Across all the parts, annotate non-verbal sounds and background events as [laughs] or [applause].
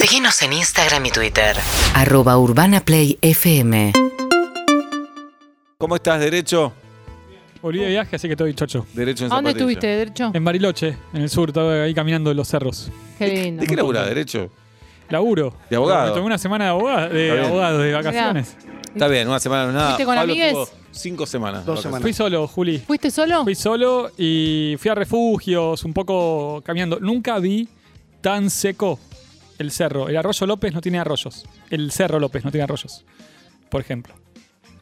Síguenos en Instagram y Twitter. arroba urbanaplayfm ¿Cómo estás, derecho? Volví de viaje, así que estoy chocho. Derecho en ¿A dónde zapatilla. estuviste, derecho? En Bariloche, en el sur, estaba ahí caminando en los cerros. Qué lindo. ¿De qué laburás, derecho? Laburo. De abogado. Me tomé una semana de abogado, de, abogado, de vacaciones. Está bien, una semana no es nada. ¿Fuiste con Pablo amigues? tuvo cinco semanas. Dos semanas. Fui solo, Juli. ¿Fuiste solo? Fui solo y fui a refugios, un poco caminando. Nunca vi tan seco el cerro. El arroyo López no tiene arroyos. El cerro López no tiene arroyos, por ejemplo.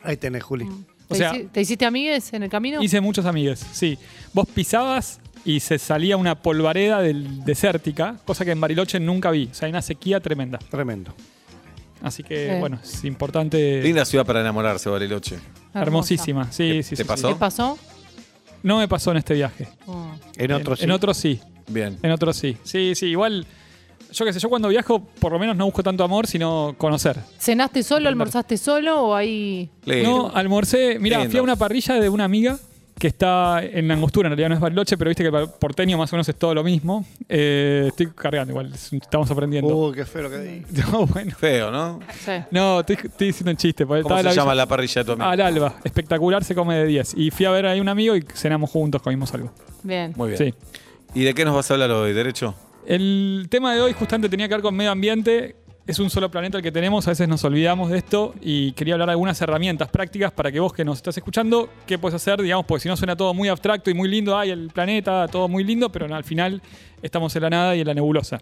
Ahí tenés, Juli. O ¿Te, sea- ¿Te hiciste amigues en el camino? Hice muchos amigues, sí. Vos pisabas y se salía una polvareda del desértica, cosa que en Bariloche nunca vi. O sea, hay una sequía tremenda. Tremendo. Así que, Eh. bueno, es importante. Linda ciudad para enamorarse, Bariloche. Hermosa. Hermosísima, sí, ¿Te- sí, te sí, sí. pasó? ¿Qué pasó? No me pasó en este viaje. Oh. En otro en, sí. en otros sí, Bien. en otros sí. Sí, sí, igual. Yo qué sé, yo cuando viajo, por lo menos no busco tanto amor, sino conocer. ¿Cenaste solo, almorzaste solo o ahí...? Lindo. No, almorcé. Mira, fui a una parrilla de una amiga que está en Angostura, en realidad no es Bariloche, pero viste que el porteño más o menos es todo lo mismo. Eh, estoy cargando igual, es- estamos aprendiendo. Uy, qué feo lo que di. [laughs] No, bueno. Feo, ¿no? Sí. No, estoy, estoy diciendo un chiste. ¿Cómo se la llama la parrilla de tu amigo? Al alba. Espectacular, se come de 10. Y fui a ver ahí un amigo y cenamos juntos, comimos algo. Bien. Muy bien. Sí. ¿Y de qué nos vas a hablar hoy, derecho? El tema de hoy justamente tenía que ver con medio ambiente. Es un solo planeta el que tenemos, a veces nos olvidamos de esto y quería hablar de algunas herramientas prácticas para que vos que nos estás escuchando, ¿qué puedes hacer? Digamos, porque si no suena todo muy abstracto y muy lindo, ay, el planeta, todo muy lindo, pero al final estamos en la nada y en la nebulosa.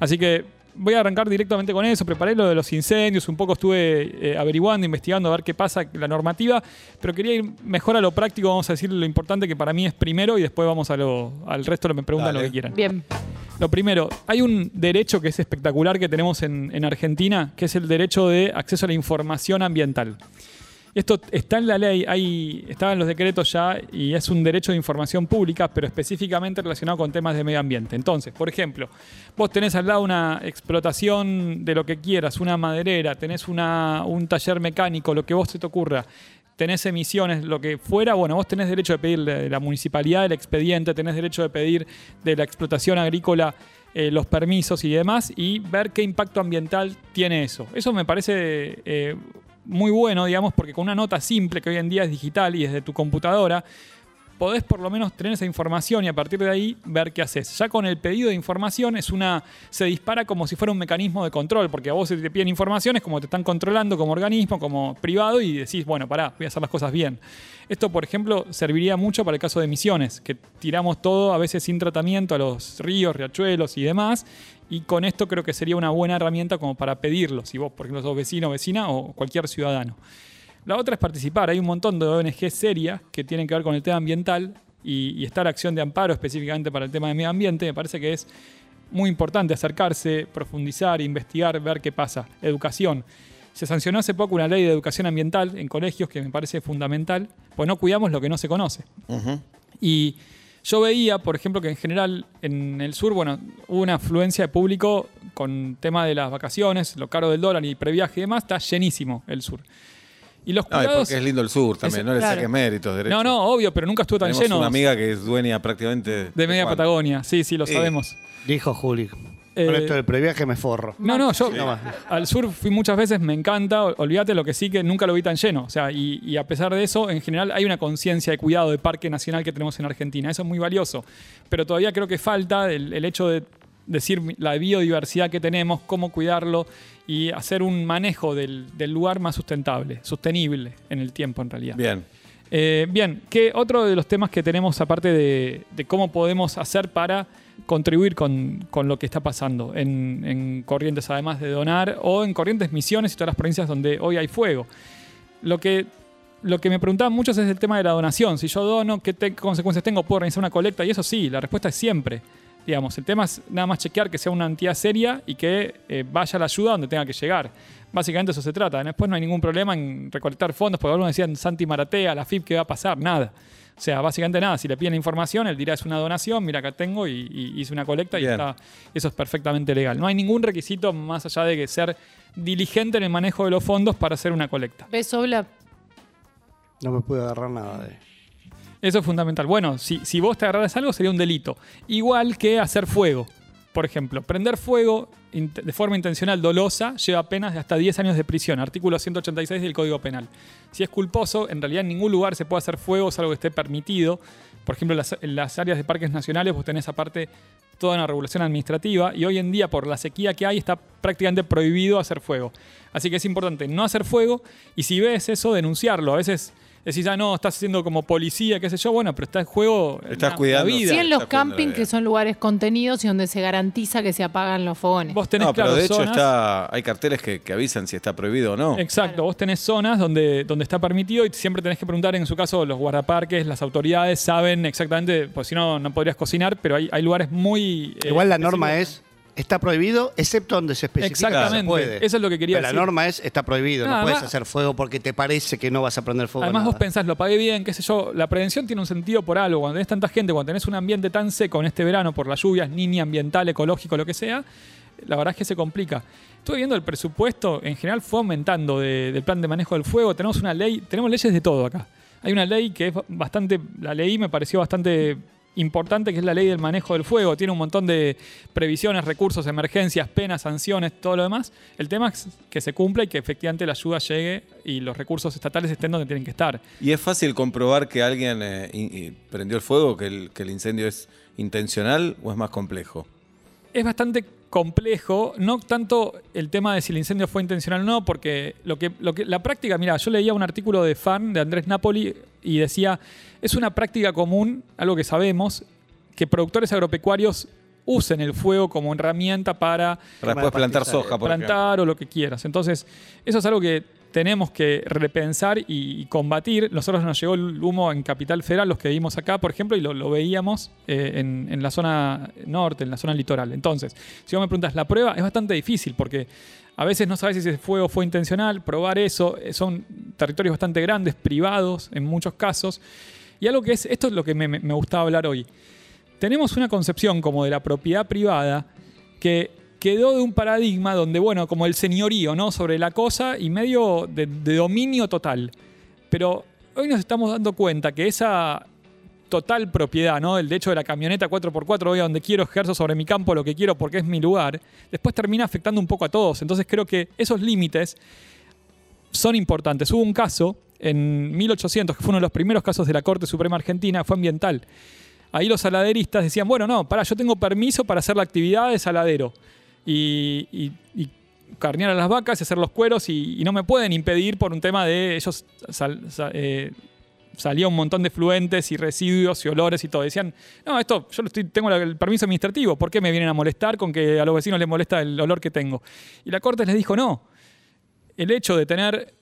Así que voy a arrancar directamente con eso, preparé lo de los incendios, un poco estuve eh, averiguando, investigando a ver qué pasa, la normativa, pero quería ir mejor a lo práctico, vamos a decir lo importante que para mí es primero y después vamos a lo, al resto lo me preguntan Dale. lo que quieran. Bien. Lo primero, hay un derecho que es espectacular que tenemos en, en Argentina, que es el derecho de acceso a la información ambiental. Esto está en la ley, hay, estaba en los decretos ya y es un derecho de información pública, pero específicamente relacionado con temas de medio ambiente. Entonces, por ejemplo, vos tenés al lado una explotación de lo que quieras, una maderera, tenés un taller mecánico, lo que vos se te ocurra, tenés emisiones, lo que fuera, bueno, vos tenés derecho de pedir de la municipalidad el expediente, tenés derecho de pedir de la explotación agrícola eh, los permisos y demás y ver qué impacto ambiental tiene eso. Eso me parece eh, muy bueno, digamos, porque con una nota simple que hoy en día es digital y es de tu computadora, podés por lo menos tener esa información y a partir de ahí ver qué haces. Ya con el pedido de información es una se dispara como si fuera un mecanismo de control, porque a vos se te piden informaciones como te están controlando como organismo, como privado y decís, bueno, pará, voy a hacer las cosas bien. Esto, por ejemplo, serviría mucho para el caso de emisiones, que tiramos todo a veces sin tratamiento a los ríos, riachuelos y demás. Y con esto creo que sería una buena herramienta como para pedirlo, si vos, por ejemplo, sos vecino, vecina o cualquier ciudadano. La otra es participar. Hay un montón de ONG serias que tienen que ver con el tema ambiental y, y estar acción de amparo específicamente para el tema de medio ambiente. Me parece que es muy importante acercarse, profundizar, investigar, ver qué pasa. Educación. Se sancionó hace poco una ley de educación ambiental en colegios que me parece fundamental, pues no cuidamos lo que no se conoce. Y yo veía, por ejemplo, que en general en el sur, bueno, hubo una afluencia de público con tema de las vacaciones, lo caro del dólar y previaje y demás, está llenísimo el sur. Y los No, y cuidados... porque es lindo el sur también, Es- no le claro. saques méritos, derecho. No, no, obvio, pero nunca estuvo tan Tenemos lleno una amiga que es dueña prácticamente de media. Patagonia. Sí, sí, lo sabemos. Dijo Juli. Eh, Con esto del previaje me forro. No, no, yo No al sur fui muchas veces, me encanta, ol- olvídate lo que sí que nunca lo vi tan lleno. O sea, y, y a pesar de eso, en general hay una conciencia de cuidado de parque nacional que tenemos en Argentina. Eso es muy valioso. Pero todavía creo que falta el, el hecho de decir la biodiversidad que tenemos, cómo cuidarlo y hacer un manejo del, del lugar más sustentable, sostenible en el tiempo en realidad. Bien. Eh, bien, ¿qué otro de los temas que tenemos aparte de, de cómo podemos hacer para contribuir con, con lo que está pasando en, en Corrientes, además de donar, o en Corrientes Misiones y todas las provincias donde hoy hay fuego? Lo que, lo que me preguntaban muchos es el tema de la donación. Si yo dono, ¿qué te- consecuencias tengo? ¿Puedo organizar una colecta? Y eso sí, la respuesta es siempre. Digamos, el tema es nada más chequear que sea una entidad seria y que eh, vaya la ayuda donde tenga que llegar. Básicamente eso se trata. Después no hay ningún problema en recolectar fondos, porque algunos decían Santi Maratea, la FIP, ¿qué va a pasar? Nada. O sea, básicamente nada. Si le piden información, él dirá es una donación, mira acá tengo y, y hice una colecta y está, eso es perfectamente legal. No hay ningún requisito más allá de que ser diligente en el manejo de los fondos para hacer una colecta. ¿Ves, Obla? No me pude agarrar nada de. Eso es fundamental. Bueno, si, si vos te agarraras algo sería un delito. Igual que hacer fuego. Por ejemplo, prender fuego de forma intencional dolosa lleva penas de hasta 10 años de prisión, artículo 186 del Código Penal. Si es culposo, en realidad en ningún lugar se puede hacer fuego, salvo que esté permitido. Por ejemplo, en las áreas de parques nacionales vos tenés aparte toda una regulación administrativa y hoy en día por la sequía que hay está prácticamente prohibido hacer fuego. Así que es importante no hacer fuego y si ves eso, denunciarlo. A veces decís, ah, no, estás haciendo como policía, qué sé yo, bueno, pero está en juego Estás la- cuidando. la vida. Sí, en los campings, que son lugares contenidos y donde se garantiza que se apagan los fogones. Vos tenés No, pero claro, de hecho zonas- está, hay carteles que, que avisan si está prohibido o no. Exacto, Claro. vos tenés zonas donde, donde está permitido y siempre tenés que preguntar, en su caso, los guardaparques, las autoridades saben exactamente, pues si no, no podrías cocinar, pero hay, hay lugares muy... eh, Igual la norma es, está prohibido, excepto donde se especifica que Exactamente, se puede. eso es lo que quería Pero decir. La norma es, está prohibido, Nada, no puedes hacer fuego porque te parece que no vas a prender fuego. Además vos pensás, lo pagué bien, qué sé yo, la prevención tiene un sentido por algo. Cuando tenés tanta gente, cuando tenés un ambiente tan seco en este verano por las lluvias, ni ni ambiental, ecológico, lo que sea, la verdad es que se complica. Estuve viendo el presupuesto, en general fue aumentando de- del plan de manejo del fuego. Tenemos una ley, tenemos leyes de todo acá. Hay una ley que es bastante, la leí, me pareció bastante importante, que es la ley del manejo del fuego. Tiene un montón de previsiones, recursos, emergencias, penas, sanciones, todo lo demás. El tema es que se cumpla y que efectivamente la ayuda llegue y los recursos estatales estén donde tienen que estar. ¿Y es fácil comprobar que alguien eh, y prendió el fuego, que el, que el incendio es intencional o es más complejo? Es bastante complejo, no tanto el tema de si el incendio fue intencional o no, porque lo que, lo que la práctica, mira, yo leía un artículo de fan de Andrés Napoli y decía, es una práctica común, algo que sabemos, que productores agropecuarios usen el fuego como herramienta para Para después de plantar soja, por plantar o lo que quieras. Entonces, eso es algo que tenemos que repensar y, combatir. Nosotros nos llegó el humo en Capital Federal, los que vivimos acá, por ejemplo, y lo, veíamos eh, en, la zona norte, en la zona litoral. Entonces, si vos me preguntas, la prueba es bastante difícil porque a veces no sabes si ese fuego fue intencional, probar eso, eh, son territorios bastante grandes, privados en muchos casos. Y algo que es, esto es lo que me gustaba hablar hoy. Tenemos una concepción como de la propiedad privada que quedó de un paradigma donde, bueno, como el señorío, ¿no? Sobre la cosa y medio de, dominio total. Pero hoy nos estamos dando cuenta que esa total propiedad, ¿no? El hecho de la camioneta 4x4, voy a donde quiero, ejerzo sobre mi campo lo que quiero porque es mi lugar, después termina afectando un poco a todos. Entonces creo que esos límites son importantes. Hubo un caso en 1800, que fue uno de los primeros casos de la Corte Suprema Argentina, fue ambiental. Ahí los saladeristas decían, bueno, no, para, yo tengo permiso para hacer la actividad de saladero y, y- carnear a las vacas y hacer los cueros y, no me pueden impedir por un tema de ellos sal- sa- eh, salía un montón de fluentes y residuos y olores y todo. Decían, no, esto yo tengo el permiso administrativo, ¿por qué me vienen a molestar con que a los vecinos les molesta el olor que tengo? Y la Corte les dijo, no, el hecho de tener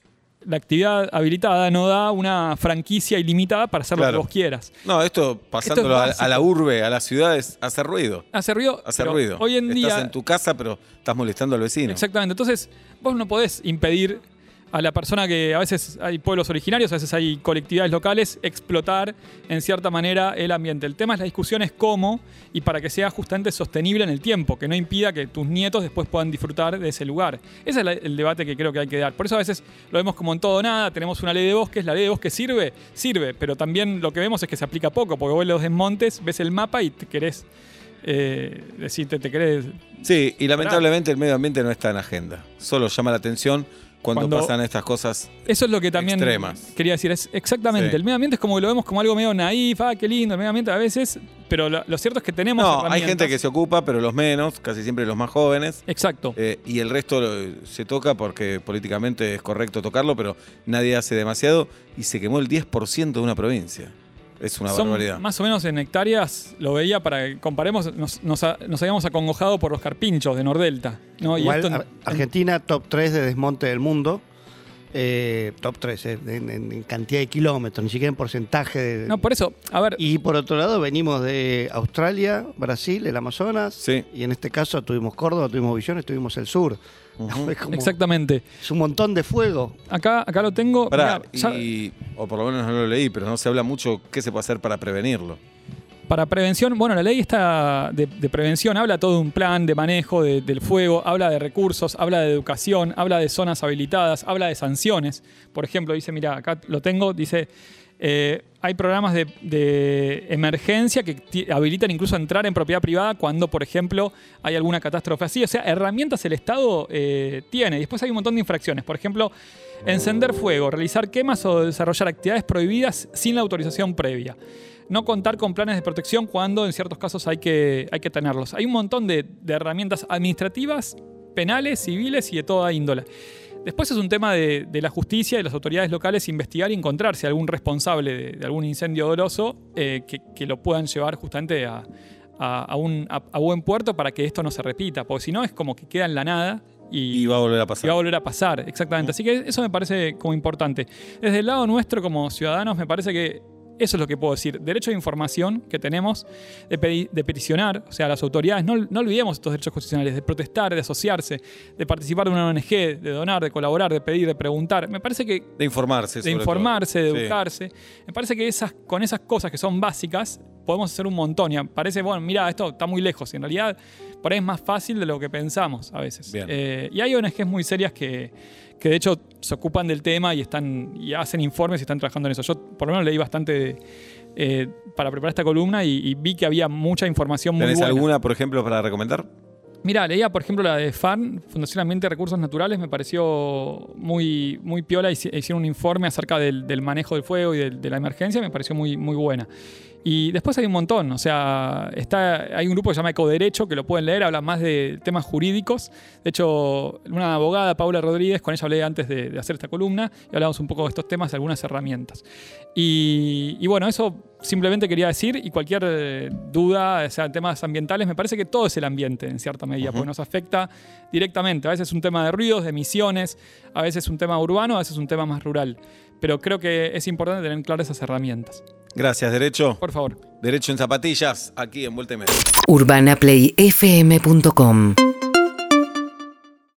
la actividad habilitada no da una franquicia ilimitada para hacer lo que vos quieras. No, esto pasándolo a, la urbe, a las ciudades, hace ruido. Hace ruido. Hace ruido. Hoy en Estás día. en tu casa, pero estás molestando al vecino. Exactamente. Entonces, vos no podés impedir a la persona que a veces hay pueblos originarios, a veces hay colectividades locales, explotar en cierta manera el ambiente. El tema es la discusión es cómo y para que sea justamente sostenible en el tiempo, que no impida que tus nietos después puedan disfrutar de ese lugar. Ese es la- el debate que creo que hay que dar. Por eso a veces lo vemos como en todo nada, tenemos una ley de bosques, la ley de bosques sirve, sirve, pero también lo que vemos es que se aplica poco, porque vos los desmontes, ves el mapa y te querés... Eh, decirte, te querés Sí, y lamentablemente el medio ambiente no está en agenda. Solo llama la atención cuando, Cuando- pasan estas cosas. Eso es lo que también Extremas. quería decir. Es exactamente. Sí. El medio ambiente es como que lo vemos como algo medio naif, ah, qué lindo el medio ambiente a veces, pero lo, lo cierto es que tenemos. No, hay gente que se ocupa, pero los menos, casi siempre los más jóvenes. Exacto. Eh, y el resto eh, se toca porque políticamente es correcto tocarlo, pero nadie hace demasiado. Y se quemó el 10% de una provincia. Es una Son barbaridad. más o menos en hectáreas, lo veía para que comparemos, nos, nos ha- nos habíamos acongojado por los carpinchos de Nordelta. ¿no? Y Igual, esto en- Ar- Argentina, top 3 de desmonte del mundo. Eh, top 3 eh, en, cantidad de kilómetros, ni siquiera en porcentaje. de- no, por eso, a ver, Y por otro lado, venimos de Australia, Brasil, el Amazonas. Sí. Y en este caso tuvimos Córdoba, tuvimos Visiones, tuvimos el sur. Es [laughs] como- exactamente. Es un montón de fuego. Acá, acá lo tengo. Pará, Mirá, ya- y, o por lo menos no lo leí, pero no se habla mucho qué se puede hacer para prevenirlo. Para prevención, bueno, la ley está de, prevención habla todo de un plan de manejo de- del fuego, habla de recursos, habla de educación, habla de zonas habilitadas, habla de sanciones. Por ejemplo, dice, mira, acá lo tengo, dice, Eh, hay programas de, emergencia que habilitan incluso entrar en propiedad privada cuando, por ejemplo, hay alguna catástrofe así. O sea, herramientas el Estado eh, tiene. Y después hay un montón de infracciones. Por ejemplo, encender fuego, realizar quemas o desarrollar actividades prohibidas sin la autorización previa. No contar con planes de protección cuando en ciertos casos hay que, hay que tenerlos. Hay un montón de, de herramientas administrativas, penales, civiles y de toda índole. Después es un tema de, de la justicia y las autoridades locales investigar y encontrarse algún responsable de, de algún incendio doloso eh, que, que lo puedan llevar justamente a, a- a un, a- a buen puerto para que esto no se repita, porque si no es como que queda en la nada Y va a volver a y pasar. va a volver a pasar, exactamente. Así que eso me parece como importante. Desde el lado nuestro como ciudadanos me parece que eso es lo que puedo decir. Derecho de información que tenemos, de, de peticionar, o sea, las autoridades, no, no olvidemos estos derechos constitucionales, de protestar, de asociarse, de participar de una ONG, de donar, de colaborar, de pedir, de preguntar. Me parece que De informarse. de informarse, de. Sí. educarse. Me parece que esas, con esas cosas que son básicas podemos hacer un montón. Y parece, bueno, mira, esto está muy lejos. Y en realidad, por ahí es más fácil de lo que pensamos a veces. Eh, y hay ONGs muy serias que, que de hecho se ocupan del tema y están y hacen informes y están trabajando en eso. Yo por lo menos leí bastante eh, para preparar esta columna y, y vi que había mucha información muy ¿Tenés buena. alguna, por ejemplo, para recomendar? Mira, leía, por ejemplo, la de FAN, Fundación Ambiente y Recursos Naturales, me pareció muy, muy piola. hici- Hicieron un informe acerca del, del manejo del fuego y del- de la emergencia, me pareció muy, muy buena. Y después hay un montón, o sea, está, hay un grupo que se llama Ecoderecho, que lo pueden leer, habla más de temas jurídicos. De hecho, una abogada, Paula Rodríguez, con ella hablé antes de, de hacer esta columna y hablamos un poco de estos temas, de algunas herramientas. Y, y bueno, eso simplemente quería decir, y cualquier eh, duda, o sea, temas ambientales, me parece que todo es el ambiente en cierta medida, porque nos afecta directamente. A veces es un tema de ruidos, de emisiones, a veces es un tema urbano, a veces es un tema más rural. Pero creo que es importante tener claras esas herramientas. Gracias, Derecho. Por favor. Derecho en zapatillas, aquí en Vuelta y Media. UrbanaPlayFM.com